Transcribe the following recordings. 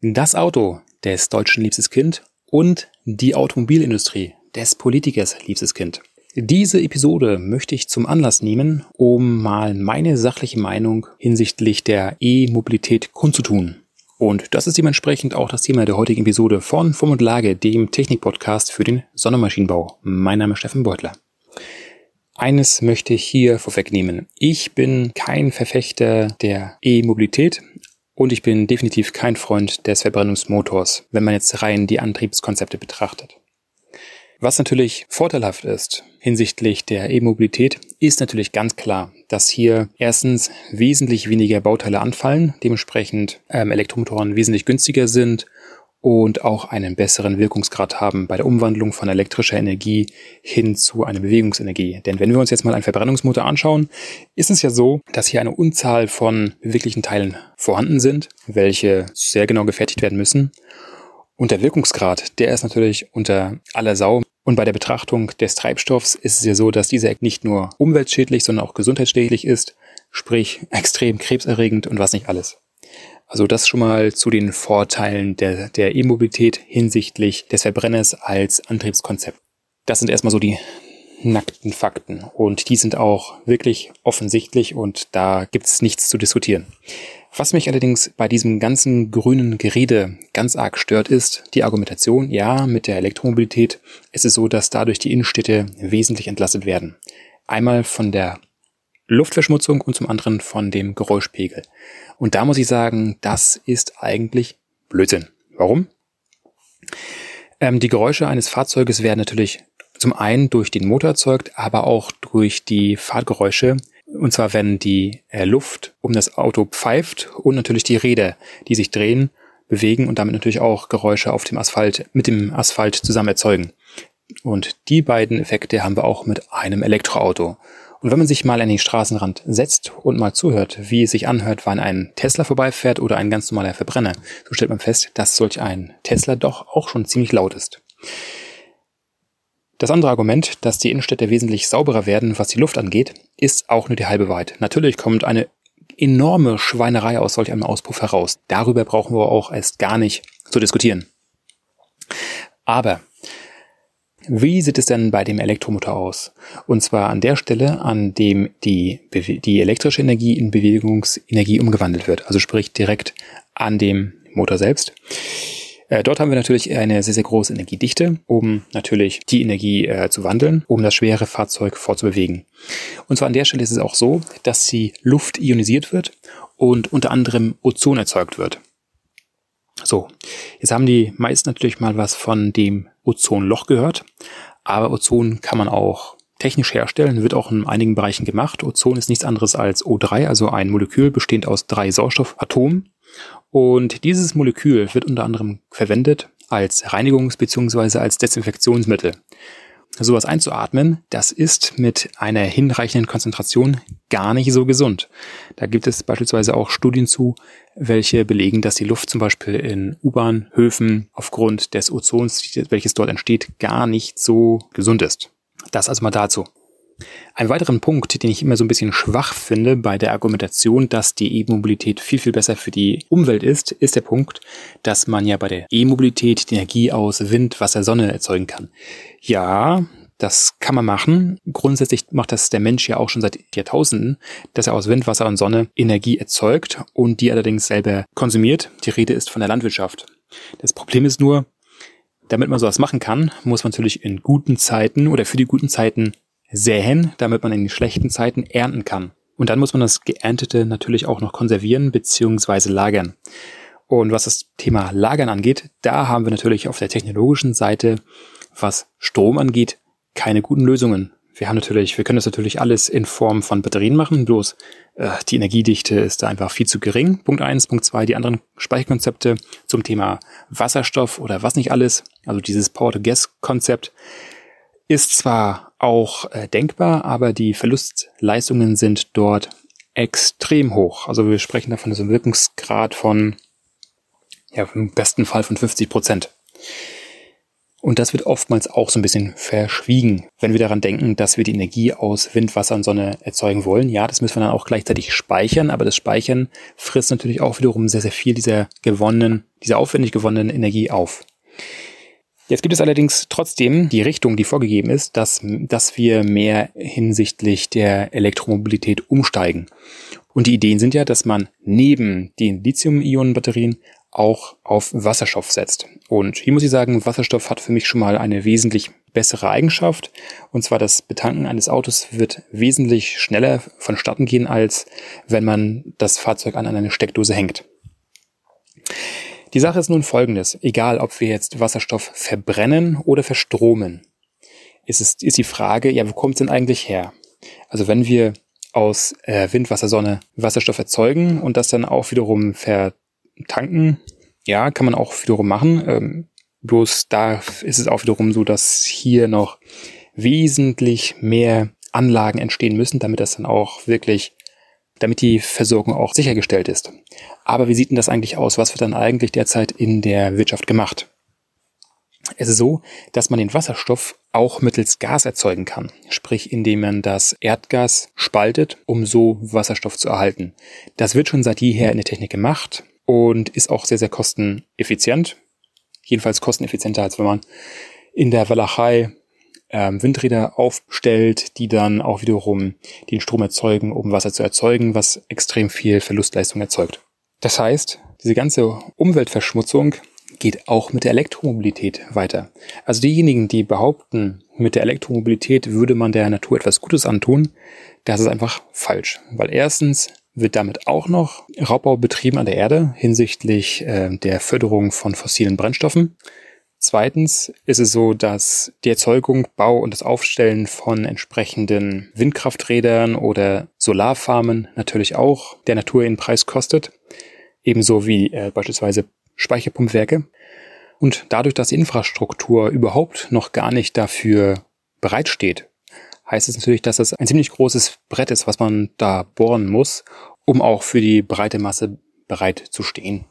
Das Auto des deutschen liebstes Kind und die Automobilindustrie des Politikers liebstes Kind. Diese Episode möchte ich zum Anlass nehmen, um mal meine sachliche Meinung hinsichtlich der E-Mobilität kundzutun. Und das ist dementsprechend auch das Thema der heutigen Episode von Form und Lage, dem Technikpodcast für den Sondermaschinenbau. Mein Name ist Steffen Beutler. Eines möchte ich hier vorwegnehmen. Ich bin kein Verfechter der E-Mobilität und ich bin definitiv kein Freund des Verbrennungsmotors, wenn man jetzt rein die Antriebskonzepte betrachtet. Was natürlich vorteilhaft ist hinsichtlich der E-Mobilität, ist natürlich ganz klar, dass hier erstens wesentlich weniger Bauteile anfallen, dementsprechend ähm, Elektromotoren wesentlich günstiger sind und auch einen besseren Wirkungsgrad haben bei der Umwandlung von elektrischer Energie hin zu einer Bewegungsenergie. Denn wenn wir uns jetzt mal einen Verbrennungsmotor anschauen, ist es ja so, dass hier eine Unzahl von beweglichen Teilen vorhanden sind, welche sehr genau gefertigt werden müssen. Und der Wirkungsgrad, der ist natürlich unter aller Sau. Und bei der Betrachtung des Treibstoffs ist es ja so, dass dieser nicht nur umweltschädlich, sondern auch gesundheitsschädlich ist, sprich extrem krebserregend und was nicht alles. Also das schon mal zu den Vorteilen der, der E-Mobilität hinsichtlich des Verbrenners als Antriebskonzept. Das sind erstmal so die nackten Fakten und die sind auch wirklich offensichtlich und da gibt's nichts zu diskutieren. Was mich allerdings bei diesem ganzen grünen Gerede ganz arg stört, ist die Argumentation, ja, mit der Elektromobilität ist es so, dass dadurch die Innenstädte wesentlich entlastet werden. Einmal von der Luftverschmutzung und zum anderen von dem Geräuschpegel. Und da muss ich sagen, das ist eigentlich Blödsinn. Warum? Ähm, die Geräusche eines Fahrzeuges werden natürlich zum einen durch den Motor erzeugt, aber auch durch die Fahrgeräusche. Und zwar, wenn die äh, Luft um das Auto pfeift und natürlich die Räder, die sich drehen, bewegen und damit natürlich auch Geräusche auf dem Asphalt, mit dem Asphalt zusammen erzeugen. Und die beiden Effekte haben wir auch mit einem Elektroauto. Und wenn man sich mal an den Straßenrand setzt und mal zuhört, wie es sich anhört, wann ein Tesla vorbeifährt oder ein ganz normaler Verbrenner, so stellt man fest, dass solch ein Tesla doch auch schon ziemlich laut ist. Das andere Argument, dass die Innenstädte wesentlich sauberer werden, was die Luft angeht, ist auch nur die halbe Wahrheit. Natürlich kommt eine enorme Schweinerei aus solch einem Auspuff heraus. Darüber brauchen wir auch erst gar nicht zu diskutieren. Aber wie sieht es denn bei dem Elektromotor aus? Und zwar an der Stelle, an dem die, die elektrische Energie in Bewegungsenergie umgewandelt wird. Also sprich direkt an dem Motor selbst. Äh, dort haben wir natürlich eine sehr, sehr große Energiedichte, um natürlich die Energie äh, zu wandeln, um das schwere Fahrzeug vorzubewegen. Und zwar an der Stelle ist es auch so, dass die Luft ionisiert wird und unter anderem Ozon erzeugt wird. So, jetzt haben die meisten natürlich mal was von dem Ozonloch gehört, aber Ozon kann man auch technisch herstellen, wird auch in einigen Bereichen gemacht. Ozon ist nichts anderes als O3, also ein Molekül bestehend aus drei Sauerstoffatomen. Und dieses Molekül wird unter anderem verwendet als Reinigungs- bzw. als Desinfektionsmittel sowas einzuatmen, das ist mit einer hinreichenden Konzentration gar nicht so gesund. Da gibt es beispielsweise auch Studien zu, welche belegen, dass die Luft zum Beispiel in U-Bahn-Höfen aufgrund des Ozons, welches dort entsteht, gar nicht so gesund ist. Das also mal dazu. Ein weiteren Punkt, den ich immer so ein bisschen schwach finde bei der Argumentation, dass die E-Mobilität viel, viel besser für die Umwelt ist, ist der Punkt, dass man ja bei der E-Mobilität die Energie aus Wind, Wasser, Sonne erzeugen kann. Ja, das kann man machen. Grundsätzlich macht das der Mensch ja auch schon seit Jahrtausenden, dass er aus Wind, Wasser und Sonne Energie erzeugt und die allerdings selber konsumiert. Die Rede ist von der Landwirtschaft. Das Problem ist nur, damit man sowas machen kann, muss man natürlich in guten Zeiten oder für die guten Zeiten säen, damit man in den schlechten Zeiten ernten kann. Und dann muss man das Geerntete natürlich auch noch konservieren bzw. lagern. Und was das Thema Lagern angeht, da haben wir natürlich auf der technologischen Seite, was Strom angeht, keine guten Lösungen. Wir haben natürlich, wir können das natürlich alles in Form von Batterien machen, bloß äh, die Energiedichte ist da einfach viel zu gering. Punkt eins, Punkt zwei, die anderen Speicherkonzepte zum Thema Wasserstoff oder was nicht alles, also dieses Power-to-Gas-Konzept, ist zwar auch äh, denkbar, aber die Verlustleistungen sind dort extrem hoch. Also wir sprechen davon so einem Wirkungsgrad von, ja, im besten Fall von 50 Prozent. Und das wird oftmals auch so ein bisschen verschwiegen, wenn wir daran denken, dass wir die Energie aus Wind, Wasser und Sonne erzeugen wollen. Ja, das müssen wir dann auch gleichzeitig speichern, aber das Speichern frisst natürlich auch wiederum sehr, sehr viel dieser gewonnenen, dieser aufwendig gewonnenen Energie auf. Jetzt gibt es allerdings trotzdem die Richtung, die vorgegeben ist, dass, dass wir mehr hinsichtlich der Elektromobilität umsteigen. Und die Ideen sind ja, dass man neben den Lithium-Ionen-Batterien auch auf Wasserstoff setzt. Und hier muss ich sagen, Wasserstoff hat für mich schon mal eine wesentlich bessere Eigenschaft. Und zwar das Betanken eines Autos wird wesentlich schneller vonstatten gehen, als wenn man das Fahrzeug an eine Steckdose hängt. Die Sache ist nun folgendes. Egal, ob wir jetzt Wasserstoff verbrennen oder verstromen, ist, es, ist die Frage, ja, wo kommt es denn eigentlich her? Also wenn wir aus äh, Wind, Wasser, Sonne Wasserstoff erzeugen und das dann auch wiederum ver tanken, ja, kann man auch wiederum machen. Ähm, bloß da ist es auch wiederum so, dass hier noch wesentlich mehr Anlagen entstehen müssen, damit das dann auch wirklich, damit die Versorgung auch sichergestellt ist. Aber wie sieht denn das eigentlich aus? Was wird dann eigentlich derzeit in der Wirtschaft gemacht? Es ist so, dass man den Wasserstoff auch mittels Gas erzeugen kann, sprich indem man das Erdgas spaltet, um so Wasserstoff zu erhalten. Das wird schon seit jeher in der Technik gemacht und ist auch sehr, sehr kosteneffizient. Jedenfalls kosteneffizienter, als wenn man in der Walachei ähm, Windräder aufstellt, die dann auch wiederum den Strom erzeugen, um Wasser zu erzeugen, was extrem viel Verlustleistung erzeugt. Das heißt, diese ganze Umweltverschmutzung geht auch mit der Elektromobilität weiter. Also diejenigen, die behaupten, mit der Elektromobilität würde man der Natur etwas Gutes antun, das ist einfach falsch. Weil erstens wird damit auch noch Raubbau betrieben an der Erde hinsichtlich äh, der Förderung von fossilen Brennstoffen. Zweitens ist es so, dass die Erzeugung, Bau und das Aufstellen von entsprechenden Windkrafträdern oder Solarfarmen natürlich auch der Natur ihren Preis kostet, ebenso wie äh, beispielsweise Speicherpumpwerke. Und dadurch, dass die Infrastruktur überhaupt noch gar nicht dafür bereitsteht, heißt es natürlich, dass das ein ziemlich großes Brett ist, was man da bohren muss, um auch für die breite Masse bereit zu stehen.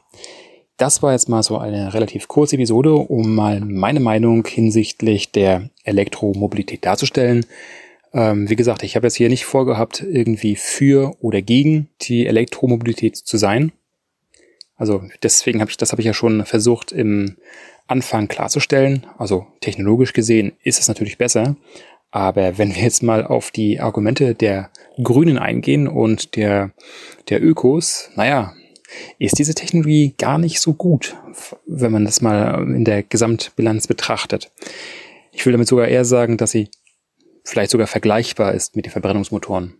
Das war jetzt mal so eine relativ kurze Episode, um mal meine Meinung hinsichtlich der Elektromobilität darzustellen. Ähm, wie gesagt, ich habe jetzt hier nicht vorgehabt, irgendwie für oder gegen die Elektromobilität zu sein. Also deswegen habe ich, das habe ich ja schon versucht im Anfang klarzustellen. Also technologisch gesehen ist es natürlich besser, aber wenn wir jetzt mal auf die Argumente der Grünen eingehen und der, der Ökos, naja, ist diese Technologie gar nicht so gut, wenn man das mal in der Gesamtbilanz betrachtet. Ich will damit sogar eher sagen, dass sie vielleicht sogar vergleichbar ist mit den Verbrennungsmotoren.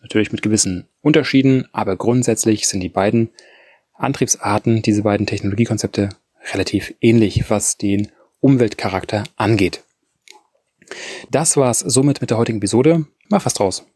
Natürlich mit gewissen Unterschieden, aber grundsätzlich sind die beiden Antriebsarten, diese beiden Technologiekonzepte relativ ähnlich, was den Umweltcharakter angeht. Das war's somit mit der heutigen Episode. Mach was draus.